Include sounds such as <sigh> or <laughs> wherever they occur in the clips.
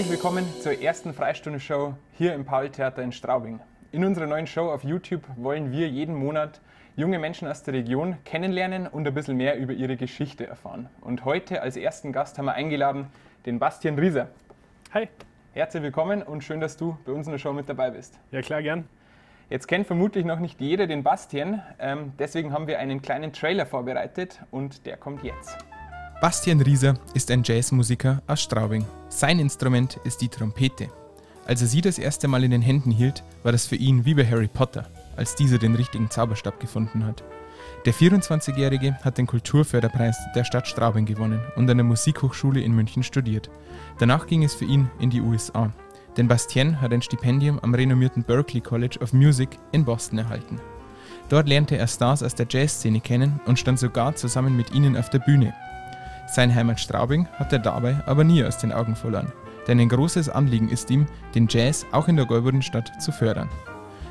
Herzlich willkommen zur ersten Freistunde-Show hier im Paul-Theater in Straubing. In unserer neuen Show auf YouTube wollen wir jeden Monat junge Menschen aus der Region kennenlernen und ein bisschen mehr über ihre Geschichte erfahren. Und heute als ersten Gast haben wir eingeladen den Bastian Rieser. Hi. Herzlich willkommen und schön, dass du bei uns in der Show mit dabei bist. Ja, klar, gern. Jetzt kennt vermutlich noch nicht jeder den Bastian, ähm, deswegen haben wir einen kleinen Trailer vorbereitet und der kommt jetzt. Bastian Rieser ist ein Jazzmusiker aus Straubing. Sein Instrument ist die Trompete. Als er sie das erste Mal in den Händen hielt, war das für ihn wie bei Harry Potter, als dieser den richtigen Zauberstab gefunden hat. Der 24-Jährige hat den Kulturförderpreis der Stadt Straubing gewonnen und an der Musikhochschule in München studiert. Danach ging es für ihn in die USA, denn Bastien hat ein Stipendium am renommierten Berklee College of Music in Boston erhalten. Dort lernte er Stars aus der Jazzszene kennen und stand sogar zusammen mit ihnen auf der Bühne. Sein Heimat Straubing hat er dabei aber nie aus den Augen verloren, denn ein großes Anliegen ist ihm, den Jazz auch in der Golbudenstadt zu fördern.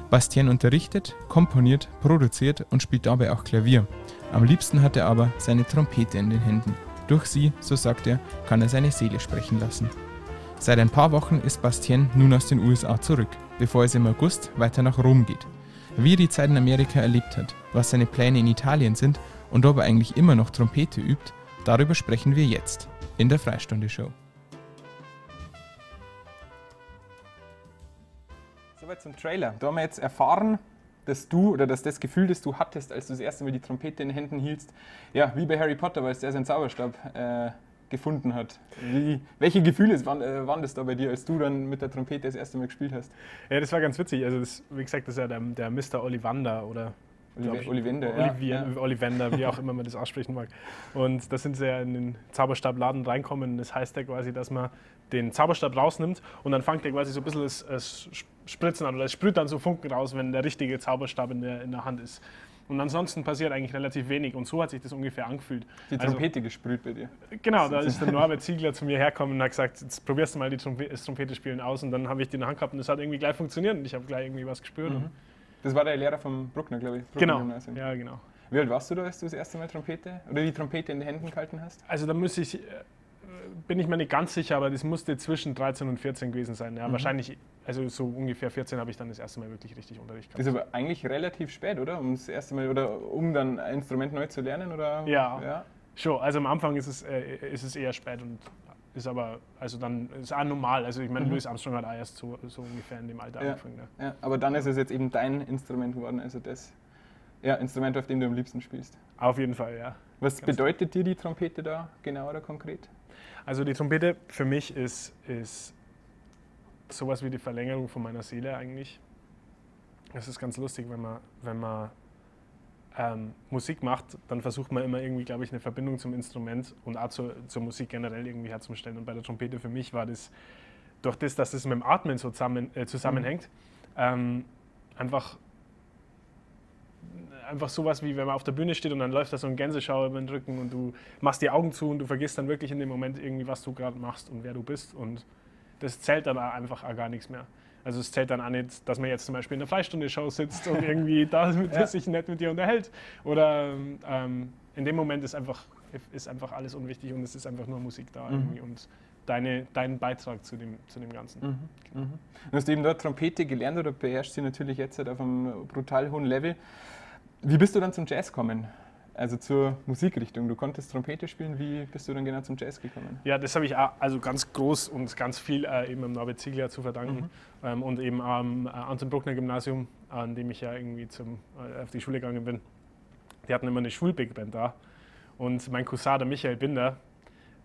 Bastien unterrichtet, komponiert, produziert und spielt dabei auch Klavier. Am liebsten hat er aber seine Trompete in den Händen. Durch sie, so sagt er, kann er seine Seele sprechen lassen. Seit ein paar Wochen ist Bastien nun aus den USA zurück, bevor es im August weiter nach Rom geht. Wie er die Zeit in Amerika erlebt hat, was seine Pläne in Italien sind und ob er eigentlich immer noch Trompete übt, Darüber sprechen wir jetzt in der Freistunde-Show. Soweit zum Trailer. Da haben wir jetzt erfahren, dass du oder dass das Gefühl, das du hattest, als du das erste Mal die Trompete in den Händen hieltst, ja, wie bei Harry Potter, weil es der seinen Zauberstab äh, gefunden hat. Wie, welche Gefühle waren, äh, waren, das da bei dir, als du dann mit der Trompete das erste Mal gespielt hast? Ja, das war ganz witzig. Also, das, wie gesagt, das ist ja der, der Mr. Ollivander oder Ollivander, Olivier, ja. Ollivander, wie auch <laughs> immer man das aussprechen mag. Und da sind sie ja in den Zauberstabladen reinkommen. Das heißt ja quasi, dass man den Zauberstab rausnimmt und dann fängt er quasi so ein bisschen das, das Spritzen an oder es sprüht dann so Funken raus, wenn der richtige Zauberstab in der, in der Hand ist. Und ansonsten passiert eigentlich relativ wenig. Und so hat sich das ungefähr angefühlt. Die also Trompete also, gesprüht bei dir. Genau, da ist der <laughs> Norbert Ziegler zu mir hergekommen und hat gesagt, jetzt probierst du mal die Trompete, das Trompete spielen aus. Und dann habe ich die in der Hand gehabt und das hat irgendwie gleich funktioniert. Und ich habe gleich irgendwie was gespürt. Mhm. Das war der Lehrer vom Bruckner, glaube ich. Bruckner genau. Ja, genau. Wie alt warst du da, als du das erste Mal Trompete oder die Trompete in den Händen gehalten hast? Also da muss ich, äh, bin ich mir nicht ganz sicher, aber das musste zwischen 13 und 14 gewesen sein. Ja, mhm. Wahrscheinlich, also so ungefähr 14 habe ich dann das erste Mal wirklich richtig Unterricht gehabt. Das ist aber eigentlich relativ spät, oder? Um das erste Mal oder um dann ein Instrument neu zu lernen, oder? Ja. ja. Schon, also am Anfang ist es, äh, ist es eher spät und ist aber, also dann ist auch normal. Also ich meine, mhm. Louis Armstrong hat auch erst so, so ungefähr in dem Alter ja. angefangen. Ja. ja. aber dann ist es jetzt eben dein Instrument geworden, also das ja, Instrument, auf dem du am liebsten spielst. Auf jeden Fall, ja. Was Ganz bedeutet dir die Trompete da genau oder konkret? Also die Trompete für mich ist, ist sowas wie die Verlängerung von meiner Seele eigentlich. Es ist ganz lustig, wenn man, wenn man ähm, Musik macht, dann versucht man immer irgendwie, glaube ich, eine Verbindung zum Instrument und auch zur, zur Musik generell irgendwie herzustellen. Und bei der Trompete für mich war das, durch das, dass das mit dem Atmen so zusammen, äh, zusammenhängt, ähm, einfach einfach sowas wie wenn man auf der Bühne steht und dann läuft da so ein Gänseschauer über den Rücken und du machst die Augen zu und du vergisst dann wirklich in dem Moment irgendwie, was du gerade machst und wer du bist und das zählt dann einfach gar nichts mehr. Also es zählt dann auch nicht, dass man jetzt zum Beispiel in der Freistunde-Show sitzt und irgendwie <laughs> da ja. sich nett mit dir unterhält. Oder ähm, in dem Moment ist einfach, ist einfach alles unwichtig und es ist einfach nur Musik da mhm. irgendwie und deine, dein Beitrag zu dem, zu dem Ganzen. Mhm. Genau. Mhm. Du hast eben dort Trompete gelernt oder beherrschst sie natürlich jetzt halt auf einem brutal hohen Level. Wie bist du dann zum Jazz gekommen? Also zur Musikrichtung. Du konntest Trompete spielen. Wie bist du dann genau zum Jazz gekommen? Ja, das habe ich auch, also ganz groß und ganz viel äh, eben am Norbert Ziegler zu verdanken mhm. ähm, und eben am äh, Anton Bruckner Gymnasium, an dem ich ja irgendwie zum, äh, auf die Schule gegangen bin. Die hatten immer eine Schulbig Band da und mein Cousin, der Michael Binder,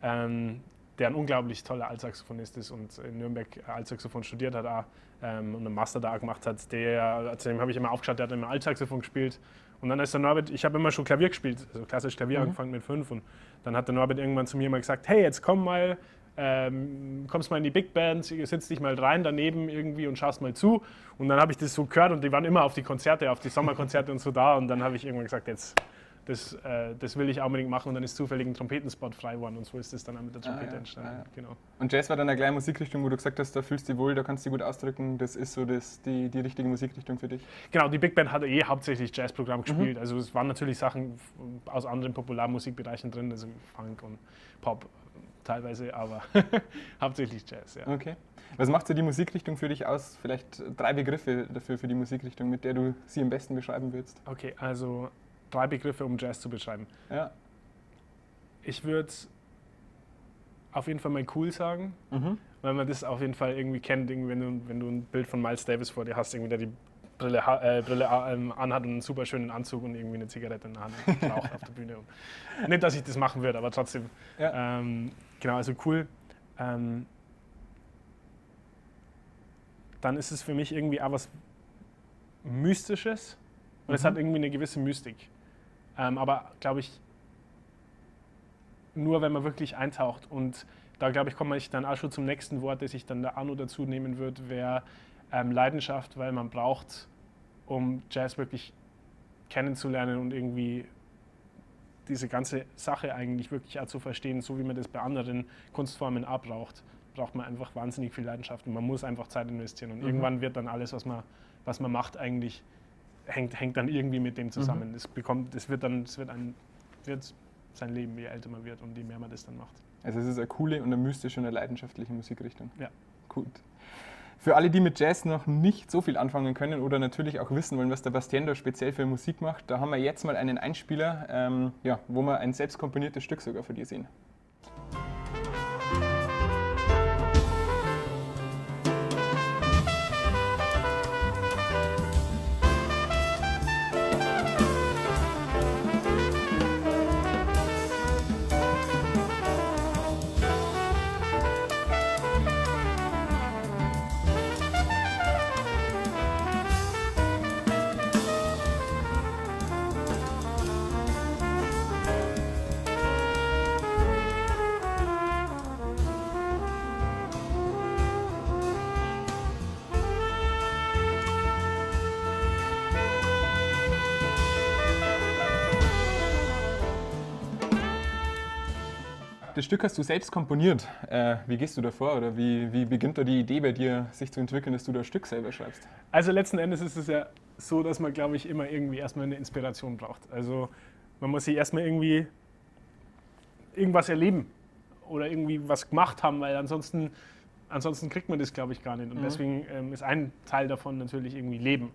ähm, der ein unglaublich toller Altsaxophonist ist und in Nürnberg Altsaxophon studiert hat auch, ähm, und einen Master da gemacht hat, der, zu dem habe ich immer aufgeschaut, der hat immer Altsaxophon gespielt und dann ist der Norbert, ich habe immer schon Klavier gespielt, also klassisch Klavier mhm. angefangen mit fünf. Und dann hat der Norbert irgendwann zu mir mal gesagt, hey, jetzt komm mal, ähm, kommst mal in die Big Band, setz dich mal rein daneben irgendwie und schaust mal zu. Und dann habe ich das so gehört und die waren immer auf die Konzerte, auf die Sommerkonzerte und so da. Und dann habe ich irgendwann gesagt, jetzt das, äh, das will ich unbedingt machen und dann ist zufällig ein Trompetenspot frei geworden und so ist es dann auch mit der ah, Trompete ah, ja, entstanden. Ah, ja. genau. Und Jazz war dann eine kleine Musikrichtung, wo du gesagt hast, da fühlst du dich wohl, da kannst du dich gut ausdrücken, das ist so das, die, die richtige Musikrichtung für dich? Genau, die Big Band hat eh hauptsächlich Jazzprogramm mhm. gespielt, mhm. also es waren natürlich Sachen aus anderen Popularmusikbereichen drin, also Funk und Pop, teilweise, aber <laughs> hauptsächlich Jazz, ja. Okay. Was macht so die Musikrichtung für dich aus? Vielleicht drei Begriffe dafür für die Musikrichtung, mit der du sie am besten beschreiben würdest. Okay, also drei Begriffe, um Jazz zu beschreiben. Ja. Ich würde auf jeden Fall mal cool sagen, Mhm. weil man das auf jeden Fall irgendwie kennt, irgendwie, wenn, du, wenn du ein Bild von Miles Davis vor dir hast, irgendwie, der die Brille, äh, Brille ähm, anhat und einen super schönen Anzug und irgendwie eine Zigarette in der Hand und raucht auf der Bühne. Und <laughs> nicht, dass ich das machen würde, aber trotzdem. Ja. Ähm, genau, also cool. Ähm, dann ist es für mich irgendwie auch was Mystisches und es Mhm. hat irgendwie eine gewisse Mystik. Ähm, aber glaube ich, nur wenn man wirklich eintaucht und da glaube ich, komme ich dann auch schon zum nächsten Wort, das ich dann der Arno dazu nehmen würde, wäre ähm, Leidenschaft, weil man braucht, um Jazz wirklich kennenzulernen und irgendwie diese ganze Sache eigentlich wirklich auch zu verstehen, so wie man das bei anderen Kunstformen auch braucht, braucht man einfach wahnsinnig viel Leidenschaft und man muss einfach Zeit investieren und Mhm. irgendwann wird dann alles, was man, was man macht, eigentlich hängt, hängt dann irgendwie mit dem zusammen. Es bekommt, es wird dann, es wird ein, wird sein Leben, je älter man wird und je mehr man das dann macht. Also es ist eine coole und eine mystische und eine leidenschaftliche Musikrichtung. Ja. Gut. Für alle, die mit Jazz noch nicht so viel anfangen können oder natürlich auch wissen wollen, was der Bastiendo speziell für Musik macht, da haben wir jetzt mal einen Einspieler, ähm, ja, wo wir ein selbst komponiertes Stück sogar von dir sehen. Das Stück hast du selbst komponiert. Äh, wie gehst du davor oder wie, wie beginnt da die Idee bei dir, sich zu entwickeln, dass du das Stück selber schreibst? Also letzten Endes ist es ja so, dass man, glaube ich, immer irgendwie erstmal eine Inspiration braucht. Also man muss sich erstmal irgendwie irgendwas erleben oder irgendwie was gemacht haben, weil ansonsten, ansonsten kriegt man das, glaube ich, gar nicht. Und Mhm. deswegen ähm, ist ein Teil davon natürlich irgendwie Leben.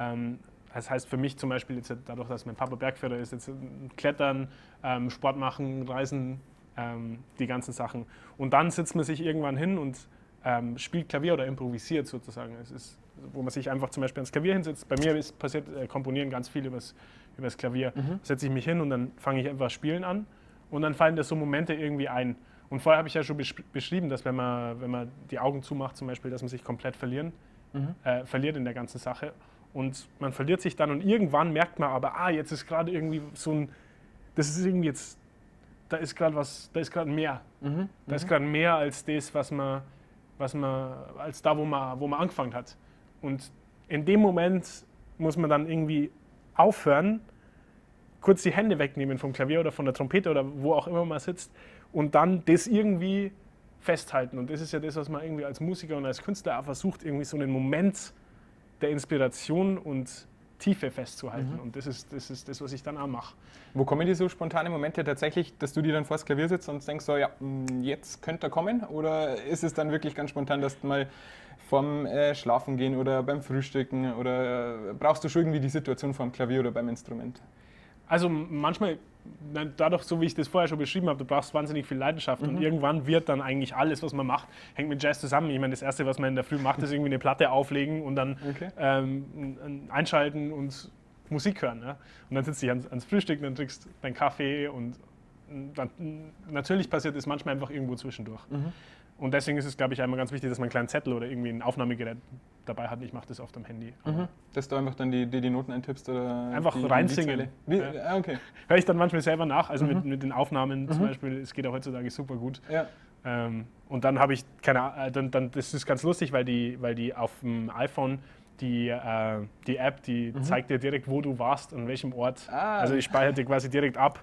Ähm, das heißt für mich zum Beispiel, jetzt dadurch, dass mein Papa Bergführer ist, jetzt Klettern, ähm, Sport machen, Reisen, ähm, die ganzen Sachen. Und dann sitzt man sich irgendwann hin und ähm, spielt Klavier oder improvisiert sozusagen. Es ist, wo man sich einfach zum Beispiel ans Klavier hinsetzt. Bei mir ist passiert äh, Komponieren ganz viel übers, übers Klavier. Setze ich mich hin und dann fange ich einfach Spielen an und dann fallen da so Momente irgendwie ein. Und vorher habe ich ja schon besch beschrieben, dass wenn man, wenn man die Augen zumacht, zum Beispiel, dass man sich komplett verlieren, äh, verliert in der ganzen Sache. Und man verliert sich dann und irgendwann merkt man aber, ah, jetzt ist gerade irgendwie so ein, das ist irgendwie jetzt, da ist gerade was, da ist gerade mehr. Da ist gerade mehr als das, was man, was man, als da, wo man, wo man angefangen hat. Und in dem Moment muss man dann irgendwie aufhören, kurz die Hände wegnehmen vom Klavier oder von der Trompete oder wo auch immer man sitzt und dann das irgendwie festhalten. Und das ist ja das, was man irgendwie als Musiker und als Künstler auch versucht, irgendwie so einen Moment der Inspiration und Tiefe festzuhalten. Und das ist, das ist das, was ich dann auch mache. Wo kommen die so spontane Momente tatsächlich, dass du dir dann vors Klavier sitzt und denkst so, ja, mh, jetzt könnte er kommen? Oder ist es dann wirklich ganz spontan, dass du mal vorm äh, Schlafen gehen oder beim Frühstücken oder äh, brauchst du schon irgendwie die Situation vorm Klavier oder beim Instrument? Also manchmal, dadurch, so wie ich das vorher schon beschrieben habe, du brauchst wahnsinnig viel Leidenschaft und irgendwann wird dann eigentlich alles, was man macht, hängt mit Jazz zusammen. Ich meine, das Erste, was man in der Früh macht, ist irgendwie eine Platte auflegen und dann Okay. ähm, einschalten und Musik hören. Ja? Und dann sitzt du dich ans, ans Frühstück, dann trinkst deinen Kaffee und dann, natürlich passiert es manchmal einfach irgendwo zwischendurch. Und deswegen ist es, glaube ich, einmal ganz wichtig, dass man einen kleinen Zettel oder irgendwie ein Aufnahmegerät dabei hat. Ich mache das oft am Handy. Aber Dass du einfach dann die, die, die Noten eintippst oder Einfach die, die reinsingen. Wie, Ja. ah, okay. Höre ich dann manchmal selber nach, also mit, mit den Aufnahmen zum Beispiel, es geht ja heutzutage super gut. Ja. Ähm, und dann habe ich, keine Ahnung, äh, dann, dann, das ist ganz lustig, weil die, weil die auf dem iPhone, die, äh, die App, die zeigt dir direkt, wo du warst, an welchem Ort. Ah. Also ich speichere dir quasi direkt ab.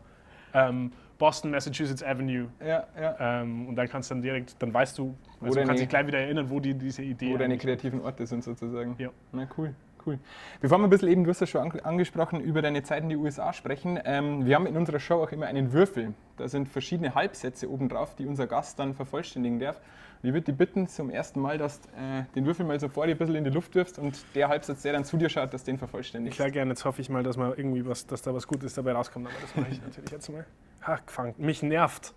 Ähm, Boston, Massachusetts Avenue. Ja, ja. Ähm, und dann kannst du dann direkt, dann weißt du, also du kannst dich gleich wieder erinnern, wo die, diese Idee Wo deine kreativen Orte sind sozusagen. Ja. Na cool, cool. Bevor wir ein bisschen eben, du hast ja schon angesprochen, über deine Zeit in die USA sprechen, ähm, wir haben in unserer Show auch immer einen Würfel. Da sind verschiedene Halbsätze oben drauf, die unser Gast dann vervollständigen darf. Und ich würde dich bitten, zum ersten Mal, dass du äh, den Würfel mal so vor dir ein bisschen in die Luft wirfst und der Halbsatz, der dann zu dir schaut, dass den vervollständigst. Klar, gerne. Jetzt hoffe ich mal, dass, mal irgendwie was, dass da was Gutes dabei rauskommt, aber das mache ich <laughs> natürlich jetzt mal. Ha, gefangen. Mich nervt.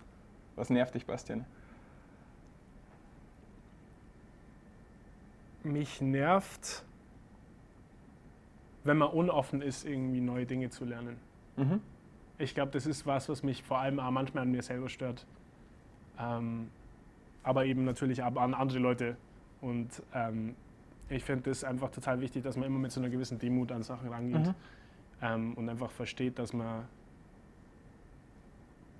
Was nervt dich, Bastian? Mich nervt, wenn man unoffen ist, irgendwie neue Dinge zu lernen. Mhm. Ich glaube, das ist was, was mich vor allem auch manchmal an mir selber stört. Ähm, aber eben natürlich auch an andere Leute. Und ähm, ich finde es einfach total wichtig, dass man immer mit so einer gewissen Demut an Sachen rangeht mhm. ähm, und einfach versteht, dass man,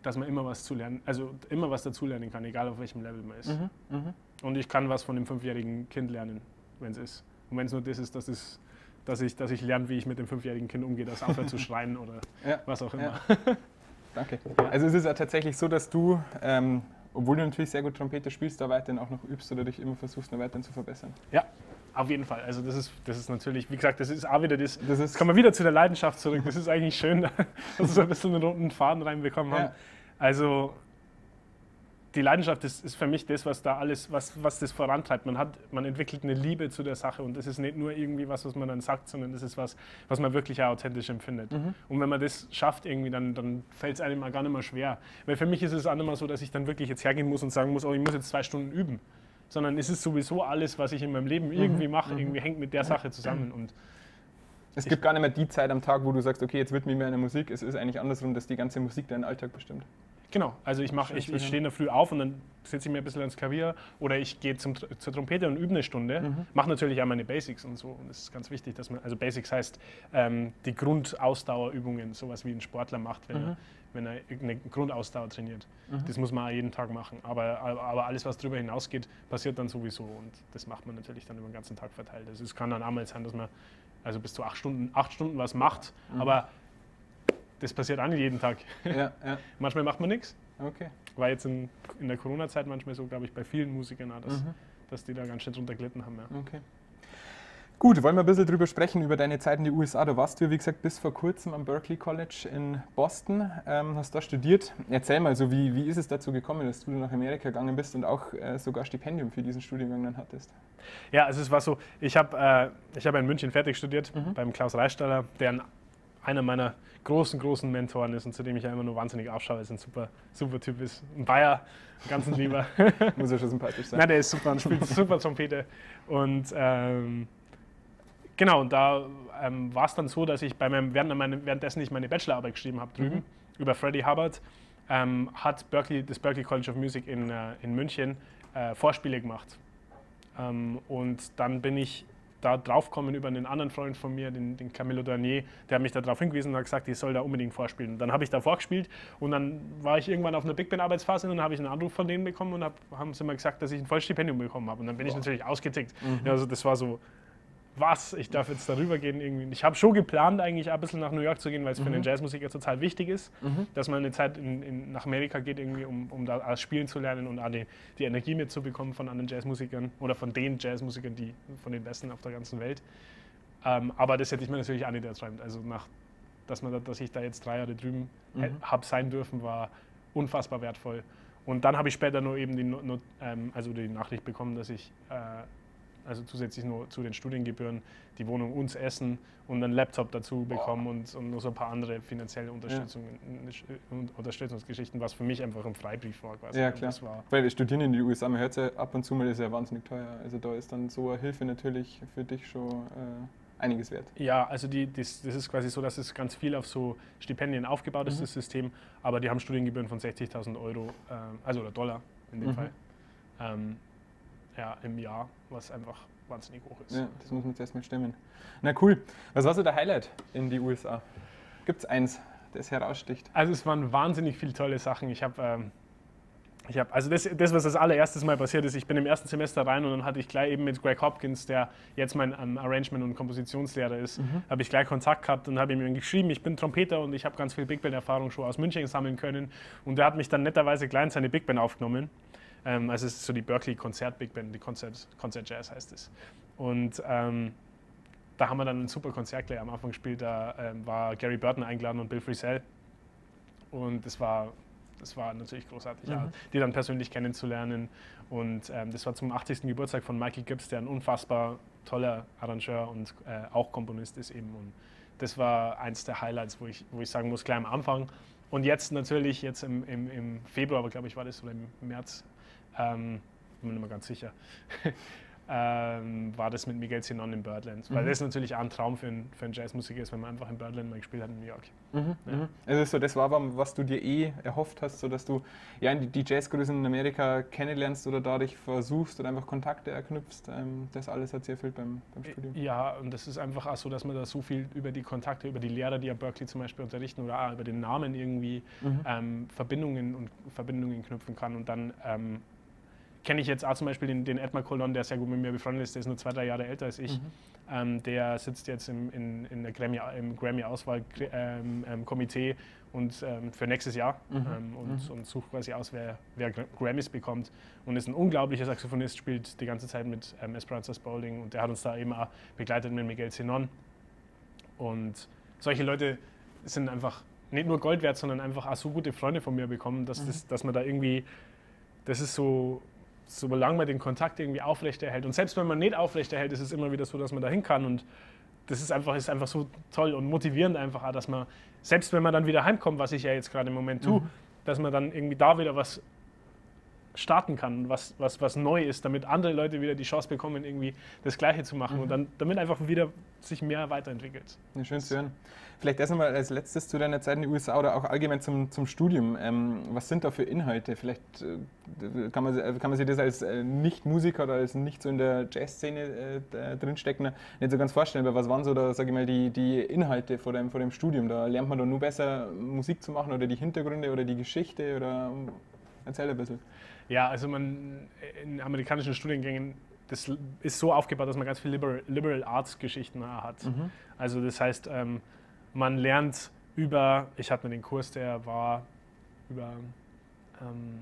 dass man immer was zu lernen, also immer was dazulernen kann, egal auf welchem Level man ist. Mhm. Mhm. Und ich kann was von dem fünfjährigen Kind lernen, wenn es ist. Und wenn es nur das ist, dass, es, dass, ich, dass ich lerne, wie ich mit dem fünfjährigen Kind umgehe, das aufhört zu <laughs> schreien oder ja. was auch immer. Ja. <laughs> Danke. Also es ist ja tatsächlich so, dass du ähm, obwohl du natürlich sehr gut Trompete spielst, da weiterhin auch noch übst oder dich immer versuchst, noch weiterhin zu verbessern. Ja, auf jeden Fall. Also das ist, das ist natürlich, wie gesagt, das ist auch wieder das, das ist, kommen wir wieder zu der Leidenschaft zurück. Das ist eigentlich schön, <laughs> dass wir so ein bisschen einen roten Faden reinbekommen haben. Ja. Also die Leidenschaft ist, ist, für mich das, was da alles, was, was das vorantreibt. Man, hat, man entwickelt eine Liebe zu der Sache und das ist nicht nur irgendwie was, was man dann sagt, sondern das ist was, was man wirklich auch authentisch empfindet. Mhm. Und wenn man das schafft irgendwie, dann, dann fällt es einem mal gar nicht mehr schwer. Weil für mich ist es auch nicht mehr so, dass ich dann wirklich jetzt hergehen muss und sagen muss, oh, ich muss jetzt zwei Stunden üben. Sondern es ist sowieso alles, was ich in meinem Leben irgendwie mhm. mache, mhm. irgendwie hängt mit der Sache zusammen. Und es gibt gar nicht mehr die Zeit am Tag, wo du sagst, okay, jetzt wird mir mehr eine Musik. Es ist eigentlich andersrum, dass die ganze Musik deinen Alltag bestimmt. Genau, also ich, mach, ich, ich stehe in der Früh auf und dann sitze ich mir ein bisschen ans Klavier oder ich gehe zum, zur Trompete und übe eine Stunde. Mhm. Mache natürlich auch meine Basics und so. Und das ist ganz wichtig, dass man, also Basics heißt ähm, die Grundausdauerübungen, sowas wie ein Sportler macht, wenn, mhm. er, wenn er eine Grundausdauer trainiert. Mhm. Das muss man auch jeden Tag machen. Aber, aber alles, was darüber hinausgeht, passiert dann sowieso. Und das macht man natürlich dann über den ganzen Tag verteilt. Also es kann dann einmal sein, dass man also bis zu acht Stunden, acht Stunden was macht, mhm. aber das passiert auch nicht jeden Tag. Ja, ja. <laughs> manchmal macht man nichts. Okay. War jetzt in, in der Corona-Zeit manchmal so, glaube ich, bei vielen Musikern auch, dass, mhm. dass die da ganz schön drunter gelitten haben. Ja. Okay. Gut, wollen wir ein bisschen drüber sprechen, über deine Zeit in den USA. Da warst du, wie gesagt, bis vor kurzem am Berkeley College in Boston, ähm, hast da studiert. Erzähl mal, so wie, wie ist es dazu gekommen, dass du nach Amerika gegangen bist und auch äh, sogar Stipendium für diesen Studiengang dann hattest? Ja, also es war so, ich habe äh, hab in München fertig studiert, mhm. beim Klaus Reichstaller, der einer meiner großen, großen Mentoren ist und zu dem ich ja immer nur wahnsinnig aufschaue, weil er ein super, super Typ ist. Ein Bayer, ein ganz lieber. <laughs> Muss ja schon sympathisch sein. Nein, der ist super und spielt super Trompete. Und ähm, genau, und da ähm, war es dann so, dass ich bei meinem, während meine, währenddessen ich meine Bachelorarbeit geschrieben habe drüben mhm. über Freddie Hubbard, ähm, hat Berkeley, das Berkeley College of Music in, äh, in München äh, Vorspiele gemacht. Ähm, und dann bin ich da draufkommen über einen anderen Freund von mir, den, den Camillo Darnier, der hat mich da drauf hingewiesen und hat gesagt, ich soll da unbedingt vorspielen. Dann habe ich da vorgespielt und dann war ich irgendwann auf einer Big Band Arbeitsphase und dann habe ich einen Anruf von denen bekommen und hab, haben sie mir gesagt, dass ich ein Vollstipendium bekommen habe. Und dann bin Boah. ich natürlich ausgetickt. Mhm. Also das war so, was, ich darf jetzt darüber gehen. Irgendwie. Ich habe schon geplant, eigentlich ein bisschen nach New York zu gehen, weil es mhm. für einen Jazzmusiker total wichtig ist, mhm. dass man eine Zeit in, in, nach Amerika geht, irgendwie, um, um da spielen zu lernen und die, die Energie mitzubekommen von anderen Jazzmusikern oder von den Jazzmusikern, die von den Besten auf der ganzen Welt. Ähm, aber das hätte ich mir natürlich auch nicht erträumt. Also, nach, dass, man, dass ich da jetzt drei Jahre drüben mhm. habe sein dürfen, war unfassbar wertvoll. Und dann habe ich später nur eben die, Not, ähm, also die Nachricht bekommen, dass ich äh, also zusätzlich nur zu den Studiengebühren, die Wohnung uns Essen und einen Laptop dazu bekommen und, und noch so ein paar andere finanzielle Unterstützung, ja. Unterstützungsgeschichten, was für mich einfach ein Freibrief war. Quasi. Ja, klar. Weil wir studieren in den USA, man hört es ja ab und zu mal, ist ja wahnsinnig teuer. Also da ist dann so eine Hilfe natürlich für dich schon äh, einiges wert. Ja, also die, das, das, ist quasi so, dass es ganz viel auf so Stipendien aufgebaut ist, mhm. das System, aber die haben Studiengebühren von 60.000 Euro, äh, also oder Dollar in dem mhm. Fall. Ähm, ja, im Jahr, was einfach wahnsinnig hoch ist. Ja, das muss man jetzt erstmal stemmen. Na cool. Was war so der Highlight in die USA? Gibt es eins, das heraussticht? Also es waren wahnsinnig viele tolle Sachen. Ich habe ähm, ich habe, also das, das, was das allererstes Mal passiert ist, ich bin im ersten Semester rein und dann hatte ich gleich eben mit Greg Hopkins, der jetzt mein um, Arrangement- und Kompositionslehrer ist, mhm. habe ich gleich Kontakt gehabt und habe ihm geschrieben, ich bin Trompeter und ich habe ganz viel Big Band-Erfahrung schon aus München sammeln können. Und der hat mich dann netterweise gleich in seine Big Band aufgenommen. Ähm, also es ist so die Berkeley Konzert Big Band, die Konzert, Konzert Jazz heißt es. Und ähm, da haben wir dann ein super Konzert gleich am Anfang gespielt. Da ähm, war Gary Burton eingeladen und Bill Frisell. Und das war, das war natürlich großartig, Mhm. ja, die dann persönlich kennenzulernen. Und ähm, das war zum 80. Geburtstag von Michael Gibbs, der ein unfassbar toller Arrangeur und äh, auch Komponist ist eben. Und das war eins der Highlights, wo ich, wo ich sagen muss, gleich am Anfang. Und jetzt natürlich, jetzt im, im, im Februar, aber glaube ich war das oder im März, ähm, bin mir nicht mehr ganz sicher, <laughs> ähm, war das mit Miguel Sinon in Birdland. Weil Mhm. das natürlich auch ein Traum für einen, für einen Jazzmusiker ist, wenn man einfach in Birdland mal gespielt hat in New York. Mhm, Ja. Also so, das war, was du dir eh erhofft hast, so dass du ja, die, Jazzgrößen in Amerika kennenlernst oder dadurch versuchst oder einfach Kontakte erknüpfst. Ähm, das alles hat sehr viel beim, beim Studium. Ja, und das ist einfach auch so, dass man da so viel über die Kontakte, über die Lehrer, die an Berkeley zum Beispiel unterrichten oder auch über den Namen irgendwie Mhm. ähm, Verbindungen und Verbindungen knüpfen kann. Und dann ähm, kenne ich jetzt auch zum Beispiel den, den Edmar Colon, der sehr gut mit mir befreundet ist, der ist nur zwei, drei Jahre älter als ich. Mhm. Ähm, der sitzt jetzt im, in, in der Grammy, im Grammy-Auswahl-Komitee und ähm, für nächstes Jahr Mhm. ähm, und, Mhm. und sucht quasi aus, wer, wer Gra- Grammys bekommt. Und ist ein unglaublicher Saxophonist, spielt die ganze Zeit mit ähm, Esperanza Spalding und der hat uns da eben auch begleitet mit Miguel Zenon. Und solche Leute sind einfach nicht nur Gold wert, sondern einfach auch so gute Freunde von mir bekommen, dass, Mhm. das, dass man da irgendwie, das ist so, solange man den Kontakt irgendwie aufrechterhält. Und selbst wenn man nicht aufrechterhält, ist es immer wieder so, dass man da hin kann. Und das ist einfach, ist einfach so toll und motivierend einfach, auch, dass man, selbst wenn man dann wieder heimkommt, was ich ja jetzt gerade im Moment tue, Mhm. dass man dann irgendwie da wieder was starten kann, was, was, was neu ist, damit andere Leute wieder die Chance bekommen, irgendwie das Gleiche zu machen Mhm. und dann damit einfach wieder sich mehr weiterentwickelt. Ja, schön zu hören. Vielleicht erst einmal als letztes zu deiner Zeit in den USA oder auch allgemein zum, zum Studium. Ähm, was sind da für Inhalte? Vielleicht äh, kann, man, äh, kann man sich das als äh, Nicht-Musiker oder als nicht so in der Jazzszene äh, da drinsteckender nicht so ganz vorstellen. Aber was waren so da, sage ich mal, die, die Inhalte vor dem, vor dem Studium? Da lernt man da nur besser Musik zu machen oder die Hintergründe oder die Geschichte oder erzähl ein bisschen. Ja, also man in amerikanischen Studiengängen, das ist so aufgebaut, dass man ganz viel Liberal, Liberal Arts Geschichten hat. Also das heißt, ähm, man lernt über, ich hatte den Kurs, der war über ähm,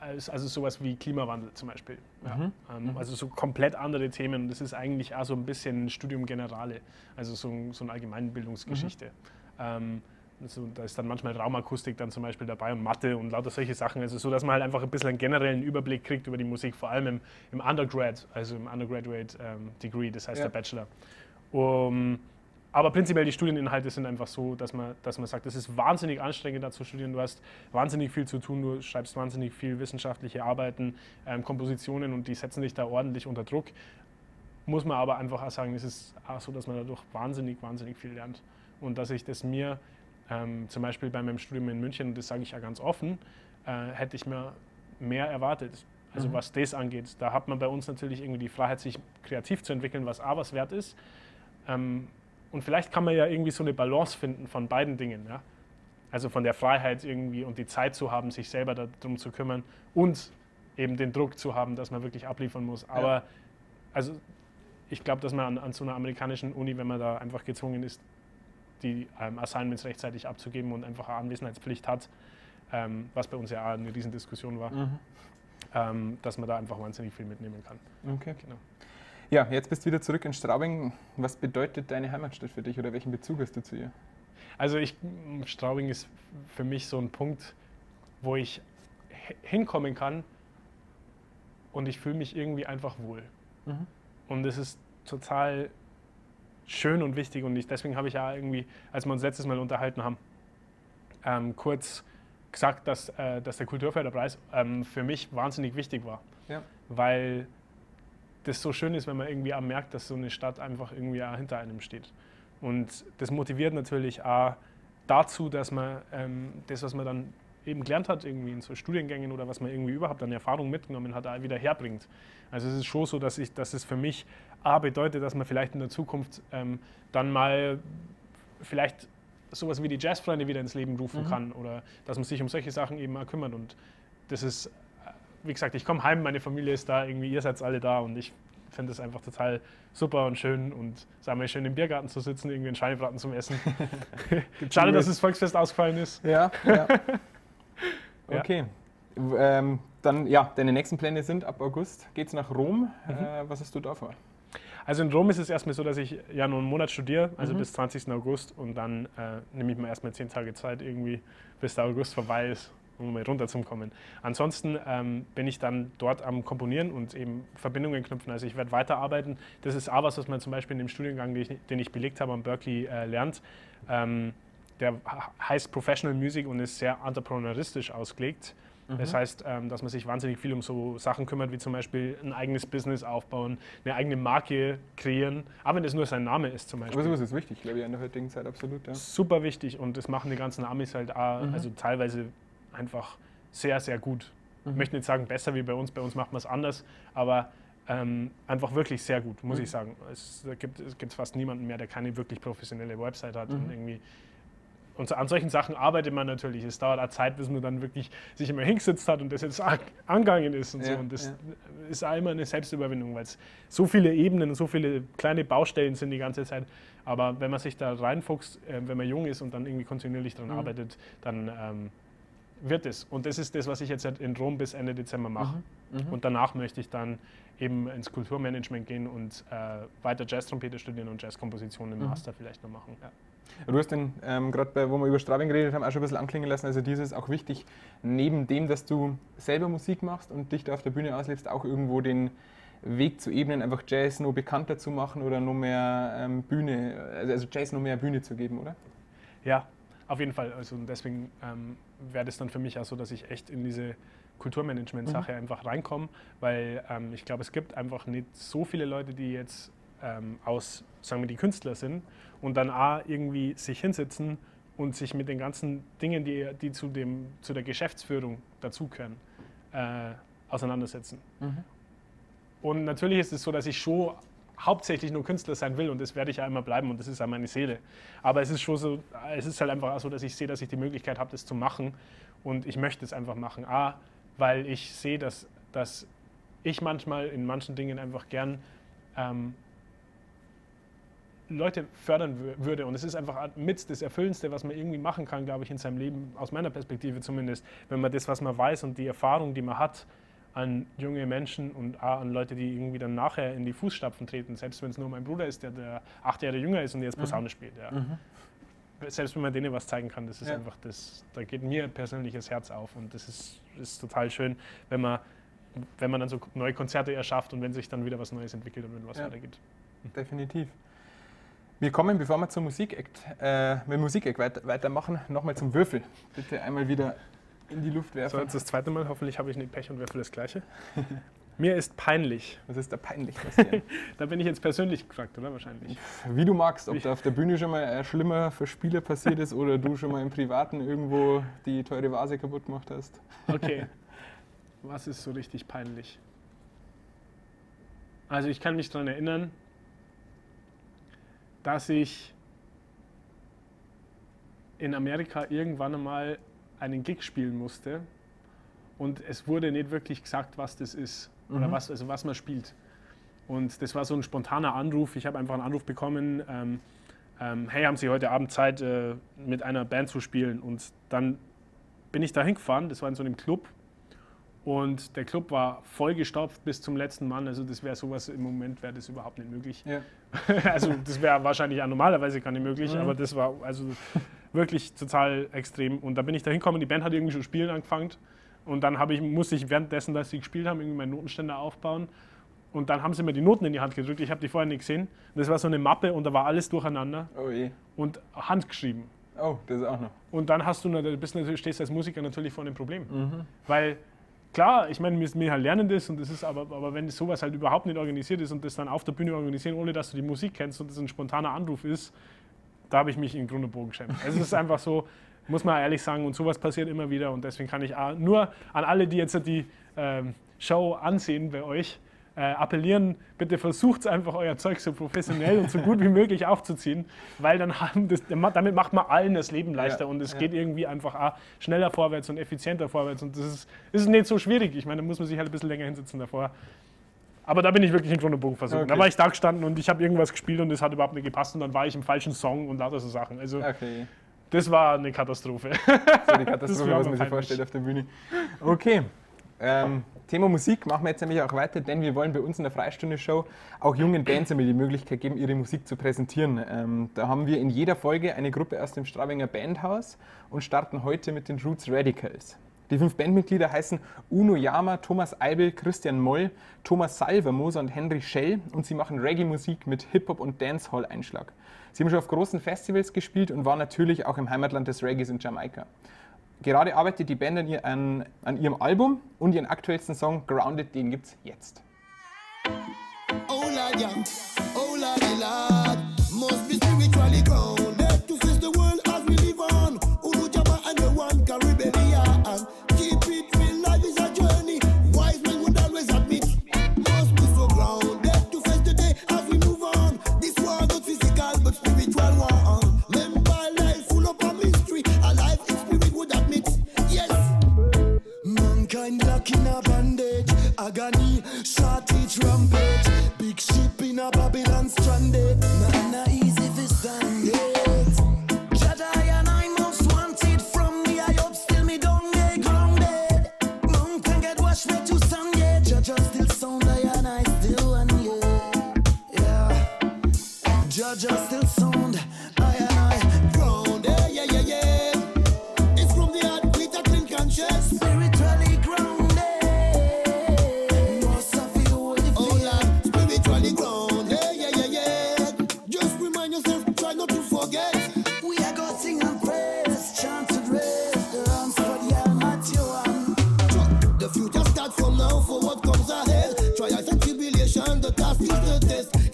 als- also sowas wie Klimawandel zum Beispiel. Ja. Mhm. Ähm, Mhm. Also so komplett andere Themen. Das ist eigentlich auch so ein bisschen ein Studium Generale, also so, so eine Allgemeinbildungsgeschichte. Ähm, also da ist dann manchmal Raumakustik dann zum Beispiel dabei und Mathe und lauter solche Sachen. Also so, dass man halt einfach ein bisschen einen generellen Überblick kriegt über die Musik, vor allem im, im Undergrad, also im Undergraduate ähm, Degree, das heißt Ja. der Bachelor. Um, aber prinzipiell die Studieninhalte sind einfach so, dass man, dass man sagt, es ist wahnsinnig anstrengend da zu studieren. Du hast wahnsinnig viel zu tun, du schreibst wahnsinnig viel wissenschaftliche Arbeiten, ähm, Kompositionen und die setzen dich da ordentlich unter Druck. Muss man aber einfach auch sagen, es ist auch so, dass man dadurch wahnsinnig, wahnsinnig viel lernt. Und dass ich das mir ähm, zum Beispiel bei meinem Studium in München, das sage ich ja ganz offen, äh, hätte ich mir mehr erwartet. Also Mhm. was das angeht. Da hat man bei uns natürlich irgendwie die Freiheit, sich kreativ zu entwickeln, was A was wert ist. Ähm, und vielleicht kann man ja irgendwie so eine Balance finden von beiden Dingen. Ja? Also von der Freiheit irgendwie und die Zeit zu haben, sich selber darum zu kümmern und eben den Druck zu haben, dass man wirklich abliefern muss. Aber also ich glaube, dass man an, an so einer amerikanischen Uni, wenn man da einfach gezwungen ist, die ähm, Assignments rechtzeitig abzugeben und einfach eine Anwesenheitspflicht hat, ähm, was bei uns ja eine Riesendiskussion war, Mhm. ähm, dass man da einfach wahnsinnig viel mitnehmen kann. Okay. Genau. Ja, jetzt bist du wieder zurück in Straubing. Was bedeutet deine Heimatstadt für dich oder welchen Bezug hast du zu ihr? Also ich, Straubing ist für mich so ein Punkt, wo ich hinkommen kann und ich fühle mich irgendwie einfach wohl. Mhm. Und es ist total schön und wichtig und ich, deswegen habe ich ja irgendwie, als wir uns letztes Mal unterhalten haben, ähm, kurz gesagt, dass, äh, dass der Kulturförderpreis ähm, für mich wahnsinnig wichtig war. Ja. Weil das so schön ist, wenn man irgendwie auch merkt, dass so eine Stadt einfach irgendwie auch hinter einem steht. Und das motiviert natürlich auch dazu, dass man ähm, das, was man dann eben gelernt hat, irgendwie in so Studiengängen oder was man irgendwie überhaupt an Erfahrung mitgenommen hat, wieder herbringt. Also es ist schon so, dass, ich, dass es für mich A bedeutet, dass man vielleicht in der Zukunft ähm, dann mal vielleicht sowas wie die Jazzfreunde wieder ins Leben rufen Mhm. kann oder dass man sich um solche Sachen eben auch kümmert. Und das ist, äh, wie gesagt, ich komme heim, meine Familie ist da, irgendwie ihr seid alle da und ich finde es einfach total super und schön und sagen wir schön im Biergarten zu sitzen, irgendwie einen Schweinebraten zum Essen. <laughs> <laughs> Schade, dass das Volksfest ausgefallen ist. Ja, ja. <laughs> Okay. Ähm, dann, ja, deine nächsten Pläne sind ab August geht es nach Rom. Mhm. Äh, was hast du da vor? Also in Rom ist es erstmal so, dass ich ja nur einen Monat studiere, also Mhm. bis 20. August und dann äh, nehme ich mir erstmal zehn Tage Zeit irgendwie, bis der August vorbei ist, um mal runterzukommen. Ansonsten ähm, bin ich dann dort am Komponieren und eben Verbindungen knüpfen. Also ich werde weiterarbeiten. Das ist auch was, was man zum Beispiel in dem Studiengang, den ich, den ich belegt habe am Berkeley, äh, lernt. Ähm, der heißt Professional Music und ist sehr entrepreneuristisch ausgelegt. Das heißt, ähm, dass man sich wahnsinnig viel um so Sachen kümmert, wie zum Beispiel ein eigenes Business aufbauen, eine eigene Marke kreieren, aber wenn das nur sein Name ist zum Aber Beispiel. sowas ist wichtig, glaube ich, in der heutigen Zeit absolut. Ja. Super wichtig und das machen die ganzen Amis halt auch, Mhm. also teilweise einfach sehr, sehr gut. Ich möchte nicht sagen besser wie bei uns, bei uns macht man es anders, aber ähm, einfach wirklich sehr gut, muss Mhm. ich sagen. Es gibt es gibt fast niemanden mehr, der keine wirklich professionelle Website hat und Mhm. irgendwie und so, an solchen Sachen arbeitet man natürlich. Es dauert auch Zeit, bis man dann wirklich sich immer hingesetzt hat und das jetzt an- angegangen ist und so. Ja, Und das ja. ist auch immer eine Selbstüberwindung, weil es so viele Ebenen und so viele kleine Baustellen sind die ganze Zeit. Aber wenn man sich da reinfuchst, äh, wenn man jung ist und dann irgendwie kontinuierlich daran Mhm. arbeitet, dann ähm, wird es. Und das ist das, was ich jetzt halt in Rom bis Ende Dezember mache. Mhm. Und danach möchte ich dann eben ins Kulturmanagement gehen und äh, weiter Jazztrompete studieren und Jazzkomposition im Mhm. Master vielleicht noch machen. Ja. Du hast den, ähm, gerade bei, wo wir über Straubing geredet haben, auch schon ein bisschen anklingen lassen. Also, dieses ist auch wichtig, neben dem, dass du selber Musik machst und dich da auf der Bühne auslebst, auch irgendwo den Weg zu ebnen, einfach Jazz noch bekannter zu machen oder noch mehr ähm, Bühne, also Jazz noch mehr Bühne zu geben, oder? Ja, auf jeden Fall. Also deswegen ähm, wäre das dann für mich auch so, dass ich echt in diese Kulturmanagement-Sache einfach reinkomme, weil ähm, ich glaube, es gibt einfach nicht so viele Leute, die jetzt ähm, aus, sagen wir, die Künstler sind und dann auch irgendwie sich hinsetzen und sich mit den ganzen Dingen, die, die zu, dem, zu der Geschäftsführung dazugehören, äh, auseinandersetzen. Und natürlich ist es so, dass ich schon hauptsächlich nur Künstler sein will und das werde ich ja immer bleiben und das ist ja meine Seele. Aber es ist schon so, es ist halt einfach so, dass ich sehe, dass ich die Möglichkeit habe, das zu machen und ich möchte es einfach machen. A, weil ich sehe, dass, dass ich manchmal in manchen Dingen einfach gern ähm, Leute fördern wür- würde und es ist einfach mit das Erfüllendste, was man irgendwie machen kann, glaube ich, in seinem Leben, aus meiner Perspektive zumindest, wenn man das, was man weiß und die Erfahrung, die man hat, an junge Menschen und an Leute, die irgendwie dann nachher in die Fußstapfen treten, selbst wenn es nur mein Bruder ist, der, der acht Jahre jünger ist und jetzt Posaune spielt. Ja. Selbst wenn man denen was zeigen kann, das ist Ja. einfach das, da geht mir persönlich das Herz auf und das ist, ist total schön, wenn man, wenn man dann so neue Konzerte erschafft und wenn sich dann wieder was Neues entwickelt und wenn was Ja. weitergeht. Definitiv. Wir kommen, bevor wir zum Musik-Act, äh, mit dem Musik-Act weiter, weitermachen, nochmal zum Würfel. Bitte einmal wieder in die Luft So, werfen. jetzt das zweite Mal, hoffentlich habe ich nicht Pech und werfe das Gleiche. <laughs> Mir ist peinlich. Was ist da peinlich? <laughs> Da bin ich jetzt persönlich gefragt, oder? Wahrscheinlich. Wie du magst, ob da auf der Bühne schon mal äh, schlimmer für Spieler passiert ist oder du schon mal im Privaten irgendwo die teure Vase kaputt gemacht hast. Okay. <laughs> Was ist so richtig peinlich? Also ich kann mich daran erinnern, dass ich in Amerika irgendwann einmal einen Gig spielen musste und es wurde nicht wirklich gesagt, was das ist oder Mhm. was, also was man spielt. Und das war so ein spontaner Anruf. Ich habe einfach einen Anruf bekommen, ähm, ähm, hey, haben Sie heute Abend Zeit, äh, mit einer Band zu spielen? Und dann bin ich da hingefahren, das war in so einem Club. Und der Club war vollgestopft bis zum letzten Mann. Also das wäre sowas im Moment, wäre das überhaupt nicht möglich. Ja. <laughs> also das wäre wahrscheinlich auch normalerweise gar nicht möglich, Mhm. aber das war also wirklich total extrem. Und da bin ich da hingekommen, die Band hat irgendwie schon spielen angefangen. Und dann ich, musste ich währenddessen, dass sie gespielt haben, irgendwie meinen Notenständer aufbauen. Und dann haben sie mir die Noten in die Hand gedrückt. Ich habe die vorher nicht gesehen. Das war so eine Mappe und da war alles durcheinander Oh je. und handgeschrieben. Oh, das auch noch. Und dann hast du, bist natürlich, stehst als Musiker natürlich vor einem Problem. Mhm. Weil, klar, ich meine, wir, wir halt lernen das und das ist aber, aber wenn sowas halt überhaupt nicht organisiert ist und das dann auf der Bühne organisieren, ohne dass du die Musik kennst und das ein spontaner Anruf ist, da habe ich mich in Grund und Bogen geschämt. Es ist einfach so, muss man ehrlich sagen, und sowas passiert immer wieder und deswegen kann ich nur an alle, die jetzt die ähm, Show ansehen bei euch, äh, appellieren, bitte versucht einfach euer Zeug so professionell und so gut wie möglich aufzuziehen, weil dann haben das, damit macht man allen das Leben leichter Ja, und es ja. geht irgendwie einfach auch schneller vorwärts und effizienter vorwärts und das ist, ist nicht so schwierig. Ich meine, da muss man sich halt ein bisschen länger hinsetzen davor. Aber da bin ich wirklich in Grund und Bogen versucht. Da Okay. war ich da gestanden und ich habe irgendwas gespielt und es hat überhaupt nicht gepasst und dann war ich im falschen Song und lauter so Sachen. Also Okay. das war eine Katastrophe. So <laughs> die Katastrophe, was man sich vorstellt auf der Bühne. Okay. Ähm, Thema Musik machen wir jetzt nämlich auch weiter, denn wir wollen bei uns in der Freistunde-Show auch jungen Bands einmal die Möglichkeit geben, ihre Musik zu präsentieren. Ähm, da haben wir in jeder Folge eine Gruppe aus dem Straubinger Bandhaus und starten heute mit den Roots Radicals. Die fünf Bandmitglieder heißen Uno Yama, Thomas Eibel, Christian Moll, Thomas Salvermoser und Henry Schell und sie machen Reggae-Musik mit Hip-Hop und Dancehall-Einschlag. Sie haben schon auf großen Festivals gespielt und waren natürlich auch im Heimatland des Reggaes in Jamaika. Gerade arbeitet die Band an, an, ihrem Album und ihren aktuellsten Song Grounded, den gibt's jetzt. Oh Lord, yeah.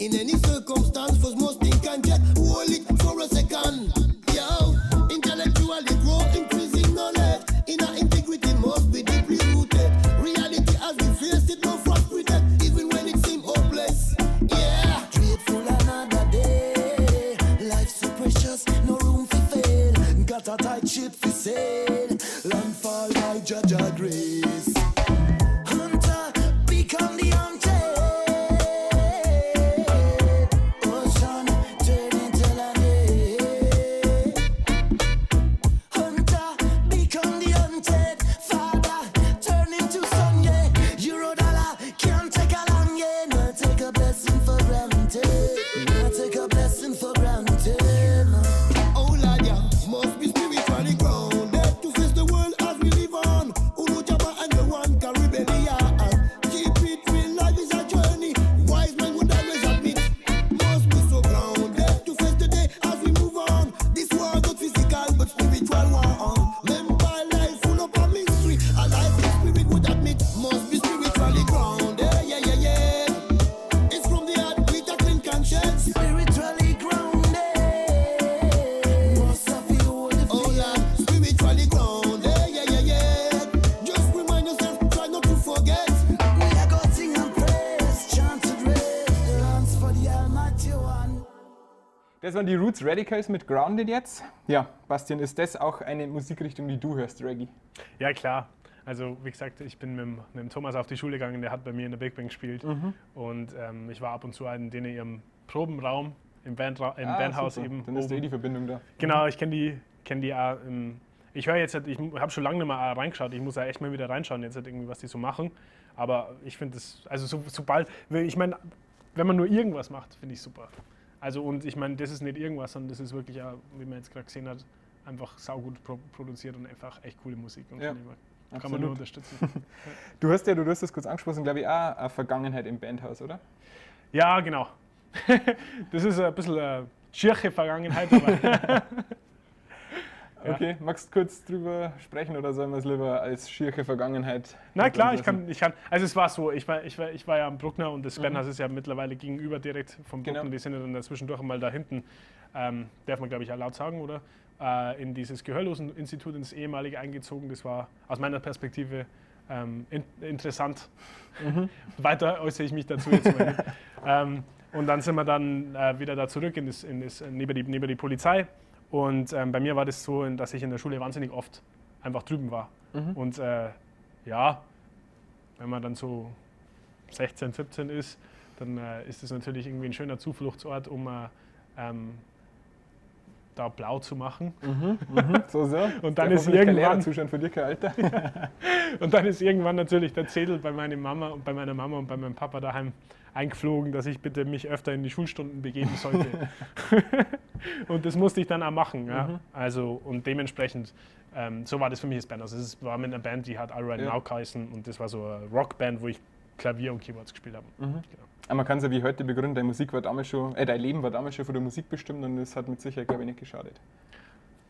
In any circumstance, waren die Roots Radicals mit Grounded jetzt. Ja, Bastian, ist das auch eine Musikrichtung, die du hörst, Reggae? Ja, klar. Also, wie gesagt, ich bin mit, dem- mit dem Thomas auf die Schule gegangen, der hat bei mir in der Big Bang gespielt. Und ähm, ich war ab und zu in denen ihrem Probenraum im, Bandra im Bandhaus super. eben. Dann ist da eh oben. die Verbindung da. Genau, ich kenne die, kenn die auch. Ähm, ich höre jetzt, halt- ich habe schon lange nicht mehr reingeschaut. Ich muss ja echt mal wieder reinschauen, jetzt halt irgendwie, was die so machen. Aber ich finde das, also so, sobald, ich meine, wenn man nur irgendwas macht, finde ich super. Also und ich meine, das ist nicht irgendwas, sondern das ist wirklich, auch, wie man jetzt gerade gesehen hat, einfach saugut pro produziert und einfach echt coole Musik. Und Ja, kann man nur absolut. unterstützen. <laughs> Du hast ja, du hast das kurz angesprochen, glaube ich, auch eine Vergangenheit im Bandhaus, oder? ja, genau. <laughs> das ist ein bisschen eine schirche Vergangenheit, aber <laughs> Ja. Okay, magst du kurz drüber sprechen oder sollen wir es lieber als schierche Vergangenheit? Na klar, ich kann, ich kann. Also es war so, ich war, ich war, ich war ja am Bruckner und das Bandhaus ist ja mittlerweile gegenüber direkt vom Bruckner. Genau. Die sind ja dann zwischendurch mal da hinten, ähm, darf man glaube ich auch laut sagen, oder? Äh, in dieses Gehörloseninstitut, ins ehemalige eingezogen. Das war aus meiner Perspektive ähm, in, interessant. <laughs> Weiter äußere ich mich dazu jetzt mal <laughs> ähm, und dann sind wir dann äh, wieder da zurück in das, in das, neben, die, neben die Polizei. Und ähm, bei mir war das so, dass ich in der Schule wahnsinnig oft einfach drüben war. Und äh, ja, wenn man dann so 16, 17 ist, dann äh, ist es natürlich irgendwie ein schöner Zufluchtsort, um äh, ähm, da blau zu machen. <laughs> So, so. Und dann ist irgendwann- Lehrerzustand für dich, Alter. <laughs> Und dann ist irgendwann natürlich der Zettel bei meiner Mama und bei meiner Mama und bei meinem Papa daheim eingeflogen, dass ich bitte mich öfter in die Schulstunden begeben sollte. <laughs> und das musste ich dann auch machen. Ja? Also und dementsprechend, ähm, so war das für mich als Band. Also es war mit einer Band, die hat All Right Ja. Now geheißen und das war so eine Rockband, wo ich Klavier und Keyboards gespielt habe. Genau. Aber man kann es ja wie heute begründen, deine Musik war damals schon, äh, dein Leben war damals schon von der Musik bestimmt und das hat mit Sicherheit, glaube ich, nicht geschadet.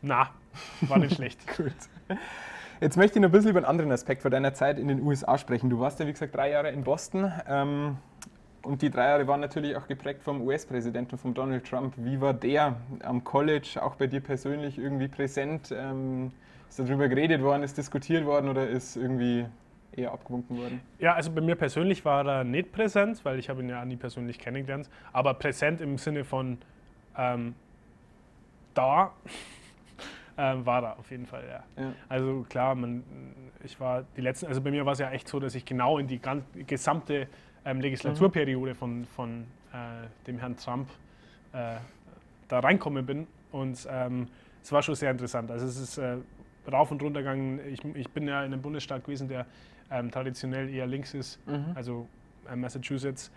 Na, war nicht schlecht. <laughs> Gut. Jetzt möchte ich noch ein bisschen über einen anderen Aspekt von deiner Zeit in den USA sprechen. Du warst ja, wie gesagt, drei Jahre in Boston. Ähm, und die drei Jahre waren natürlich auch geprägt vom US-Präsidenten, von Donald Trump. Wie war der am College, auch bei dir persönlich, irgendwie präsent? Ähm, ist darüber geredet worden, ist diskutiert worden oder ist irgendwie eher abgewunken worden? Ja, also bei mir persönlich war er nicht präsent, weil ich habe ihn ja nie persönlich kennengelernt, aber präsent im Sinne von ähm, da <laughs> ähm, war er auf jeden Fall, ja. Ja. Also klar, man, ich war die letzten, also bei mir war es ja echt so, dass ich genau in die gan- gesamte ähm, Legislaturperiode von, von äh, dem Herrn Trump äh, da reinkommen bin und ähm, es war schon sehr interessant. Also es ist äh, rauf und runter gegangen. Ich, ich bin ja in einem Bundesstaat gewesen, der ähm, traditionell eher links ist, also äh, Massachusetts.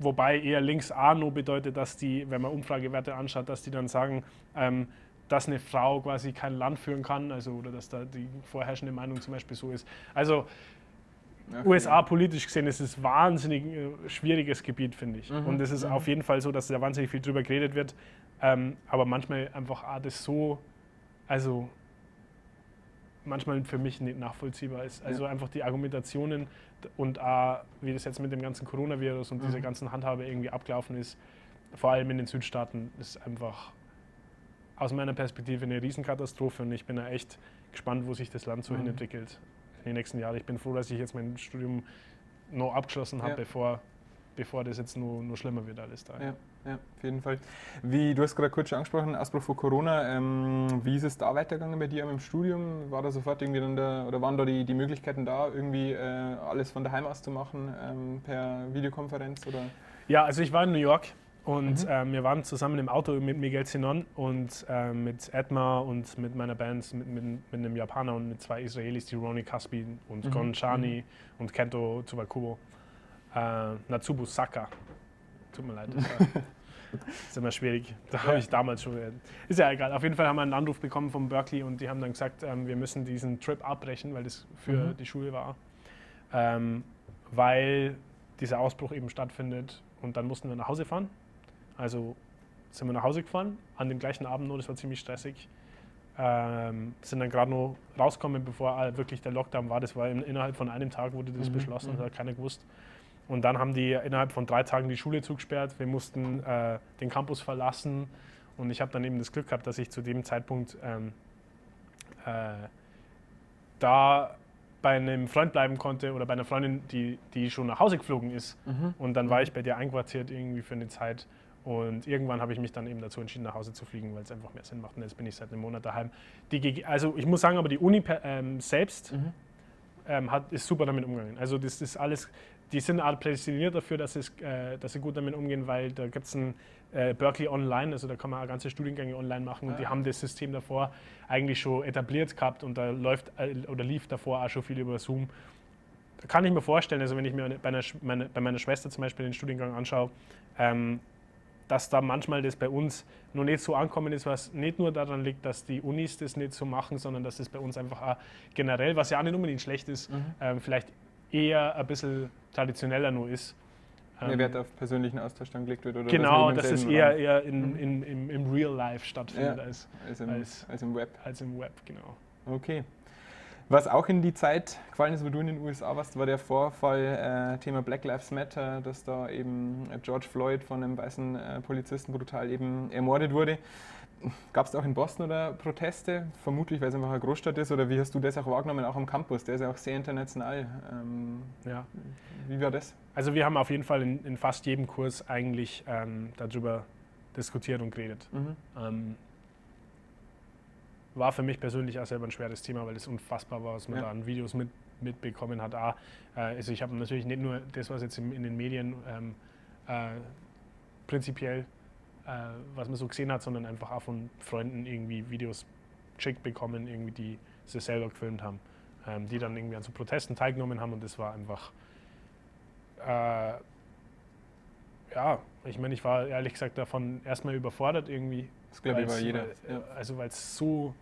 Wobei eher links nur bedeutet, dass die, wenn man Umfragewerte anschaut, dass die dann sagen, ähm, dass eine Frau quasi kein Land führen kann, also oder dass da die vorherrschende Meinung zum Beispiel so ist. Also Ja, USA politisch gesehen ist es wahnsinnig äh, schwieriges Gebiet, finde ich. Mhm, Und es ist auf jeden Fall so, dass da wahnsinnig viel drüber geredet wird. Ähm, aber manchmal einfach auch das so, also manchmal für mich nicht nachvollziehbar ist. Also einfach die Argumentationen und auch, wie das jetzt mit dem ganzen Coronavirus und Mhm. dieser ganzen Handhabe irgendwie abgelaufen ist, vor allem in den Südstaaten, ist einfach aus meiner Perspektive eine Riesenkatastrophe und ich bin da echt gespannt, wo sich das Land so Mhm. hinentwickelt in den nächsten Jahren. Ich bin froh, dass ich jetzt mein Studium noch abgeschlossen habe, Ja. bevor, bevor das jetzt nur, nur schlimmer wird alles da. Ja, ja, auf jeden Fall. Wie, du hast gerade kurz schon angesprochen, Ausbruch von Corona. Ähm, wie ist es da weitergegangen bei dir im Studium? War da sofort irgendwie dann der, oder waren da die, die Möglichkeiten da, irgendwie äh, alles von daheim aus zu machen, ähm, per Videokonferenz? Oder? Ja, also ich war in New York und Mhm. ähm, wir waren zusammen im Auto mit Miguel Sinon und ähm, mit Edma und mit meiner Band, mit, mit, mit einem Japaner und mit zwei Israelis, die Ronnie Caspi und Mhm, Gon Chani und Kento Tsubakubo. Äh, Natsubu Saka. Tut mir leid, das, <laughs> ist immer schwierig. Da habe ich damals schon. Ist ja egal. Auf jeden Fall haben wir einen Anruf bekommen von Berkeley und die haben dann gesagt, ähm, wir müssen diesen Trip abbrechen, weil das für Mhm. die Schule war. Ähm, weil dieser Ausbruch eben stattfindet und dann mussten wir nach Hause fahren. Also sind wir nach Hause gefahren, an dem gleichen Abend nur, das war ziemlich stressig. Ähm, sind dann gerade noch rausgekommen, bevor äh, wirklich der Lockdown war. Das war in, innerhalb von einem Tag wurde das Mhm, beschlossen, mhm. das hat keiner gewusst. Und dann haben die innerhalb von drei Tagen die Schule zugesperrt. Wir mussten äh, den Campus verlassen. Und ich habe dann eben das Glück gehabt, dass ich zu dem Zeitpunkt ähm, äh, da bei einem Freund bleiben konnte oder bei einer Freundin, die, die schon nach Hause geflogen ist. Und dann war ich bei dir einquartiert irgendwie für eine Zeit. Und irgendwann habe ich mich dann eben dazu entschieden, nach Hause zu fliegen, weil es einfach mehr Sinn macht. Und jetzt bin ich seit einem Monat daheim. Die, also ich muss sagen, aber die Uni ähm, selbst ähm, hat, ist super damit umgegangen. Also das ist alles, die sind auch prädestiniert dafür, dass, es, äh, dass sie gut damit umgehen, weil da gibt es ein äh, Berkeley Online, also da kann man auch ganze Studiengänge online machen und die Ah. haben das System davor eigentlich schon etabliert gehabt und da läuft äh, oder lief davor auch schon viel über Zoom. Da kann ich mir vorstellen, also wenn ich mir bei, einer, meine, bei meiner Schwester zum Beispiel den Studiengang anschaue, ähm, dass da manchmal das bei uns noch nicht so ankommen ist, was nicht nur daran liegt, dass die Unis das nicht so machen, sondern dass das bei uns einfach auch generell, was ja auch nicht unbedingt schlecht ist, ähm, vielleicht eher ein bisschen traditioneller nur ist. Mehr Ähm, Wert auf persönlichen Austausch dann gelegt wird? Oder genau, dass es eher, eher in, in, im, im Real Life stattfindet Ja. als, als, im, als- als im Web. als im Web, genau. Okay. Was auch in die Zeit gefallen ist, wo du in den USA warst, war der Vorfall äh, Thema Black Lives Matter, dass da eben George Floyd von einem weißen äh, Polizisten brutal eben ermordet wurde. Gab es auch in Boston oder Proteste? Vermutlich, weil es einfach eine Großstadt ist. Oder wie hast du das auch wahrgenommen, auch am Campus? Der ist ja auch sehr international. Ähm, Ja. wie war das? Also wir haben auf jeden Fall in, in fast jedem Kurs eigentlich ähm, darüber diskutiert und geredet. Mhm. Ähm, war für mich persönlich auch selber ein schweres Thema, weil es unfassbar war, was man Ja. da an Videos mit, mitbekommen hat. Auch, äh, also ich habe natürlich nicht nur das, was jetzt in, in den Medien ähm, äh, prinzipiell was man so gesehen hat, sondern einfach auch von Freunden irgendwie Videos geschickt bekommen, irgendwie, die sie selber gefilmt haben, ähm, die dann irgendwie an so Protesten teilgenommen haben und das war einfach, äh, ja, ich meine, ich war ehrlich gesagt davon erstmal überfordert irgendwie. Das glaube ich war jeder. weil- Ja. Also weil es so,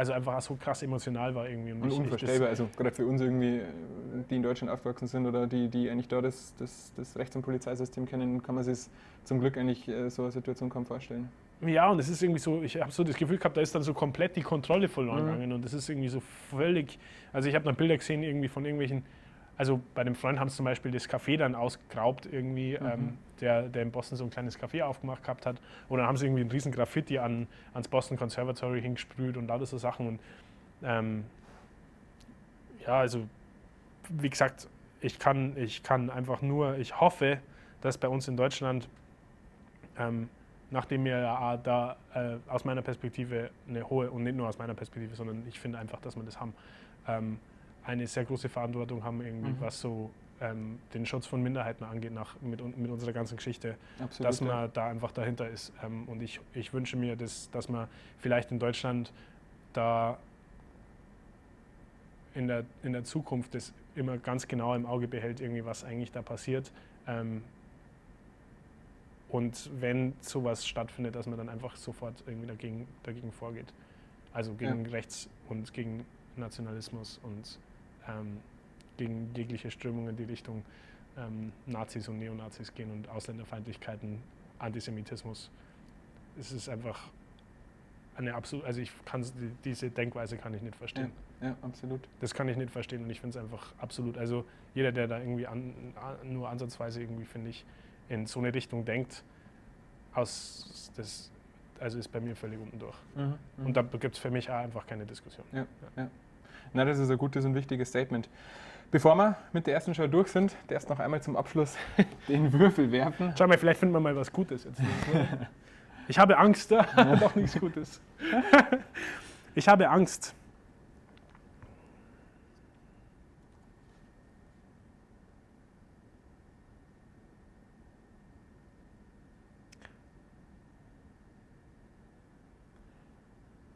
also einfach so krass emotional war irgendwie. Und das- unvorstellbar, also gerade für uns irgendwie, äh, die in Deutschland aufgewachsen sind oder die, die eigentlich da das, das, das Rechts- und Polizeisystem kennen, kann man sich zum Glück eigentlich äh, so eine Situation kaum vorstellen. Ja, und es ist irgendwie so, ich habe so das Gefühl gehabt, da ist dann so komplett die Kontrolle verloren Mhm. gegangen und das ist irgendwie so völlig, also ich habe dann Bilder gesehen irgendwie von irgendwelchen, also bei dem Freund haben sie zum Beispiel das Café dann ausgeraubt irgendwie, Mhm. ähm, der, der in Boston so ein kleines Café aufgemacht gehabt hat und dann haben sie irgendwie einen riesen Graffiti an, ans Boston Conservatory hingesprüht und lauter so Sachen und ähm, ja, also wie gesagt, ich kann, ich kann einfach nur, ich hoffe, dass bei uns in Deutschland ähm, nachdem wir ja auch da äh, aus meiner Perspektive eine hohe, und nicht nur aus meiner Perspektive, sondern ich finde einfach, dass wir das haben, ähm, eine sehr große Verantwortung haben, irgendwie, Mhm. was so ähm, den Schutz von Minderheiten angeht, nach, mit, mit unserer ganzen Geschichte, Absolut. dass ja. man da einfach dahinter ist. Ähm, und ich, ich wünsche mir, dass, dass man vielleicht in Deutschland da in der, in der Zukunft das immer ganz genau im Auge behält, irgendwie, was eigentlich da passiert. Ähm, und wenn sowas stattfindet, dass man dann einfach sofort irgendwie dagegen, dagegen vorgeht. Also gegen Rechts und gegen Nationalismus und ähm, gegen jegliche Strömungen, die Richtung ähm, Nazis und Neonazis gehen und Ausländerfeindlichkeiten, Antisemitismus. Es ist einfach eine absolut, also ich kann diese Denkweise kann ich nicht verstehen. Ja, absolut. Das kann ich nicht verstehen und ich finde es einfach absolut, also jeder, der da irgendwie an, nur ansatzweise irgendwie, finde ich, in so eine Richtung denkt, aus das, also ist bei mir völlig unten durch. Mhm. mhm. Und da gibt es für mich auch einfach keine Diskussion. Na, das ist ein gutes und wichtiges Statement. Bevor wir mit der ersten Show durch sind, erst noch einmal zum Abschluss <laughs> den Würfel werfen. Schau mal, vielleicht finden wir mal was Gutes jetzt. Ich habe Angst, <laughs> <laughs> doch nichts Gutes. Ich habe Angst.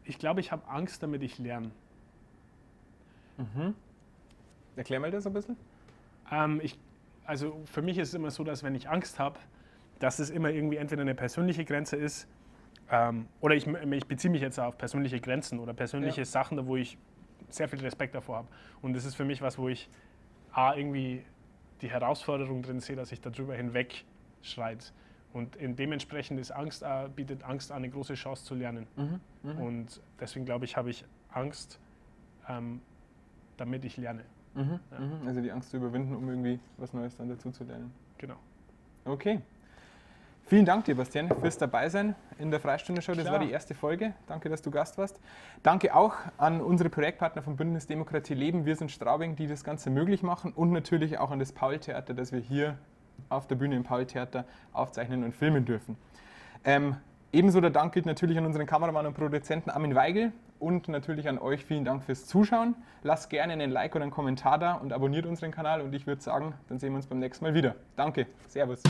Ich glaube, ich habe Angst, damit ich lerne. Mhm. Erklär mal das ein bisschen. Ähm, ich, also für mich ist es immer so, dass wenn ich Angst habe, dass es immer irgendwie entweder eine persönliche Grenze ist ähm, oder ich, ich beziehe mich jetzt auf persönliche Grenzen oder persönliche Ja. Sachen, da wo ich sehr viel Respekt davor habe. Und das ist für mich was, wo ich A, irgendwie die Herausforderung drin sehe, dass ich darüber hinweg schreit. Und in dementsprechend ist Angst, auch, bietet Angst eine große Chance zu lernen. Mhm. Und deswegen glaube ich, habe ich Angst, ähm, damit ich lerne. Mhm. Ja. Mhm. Also die Angst zu überwinden, um irgendwie was Neues dann dazu zu lernen. Genau. Okay. Vielen Dank dir, Bastian, fürs Dabeisein in der Freistunde-Show. Das Klar. war die erste Folge. Danke, dass du Gast warst. Danke auch an unsere Projektpartner vom Bündnis Demokratie Leben. Wir sind Straubing, die das Ganze möglich machen. Und natürlich auch an das Paul-Theater, das wir hier auf der Bühne im Paul-Theater aufzeichnen und filmen dürfen. Ähm, ebenso der Dank gilt natürlich an unseren Kameramann und Produzenten Armin Weigel und natürlich an euch vielen Dank fürs Zuschauen. Lasst gerne einen Like oder einen Kommentar da und abonniert unseren Kanal und ich würde sagen, dann sehen wir uns beim nächsten Mal wieder. Danke, Servus.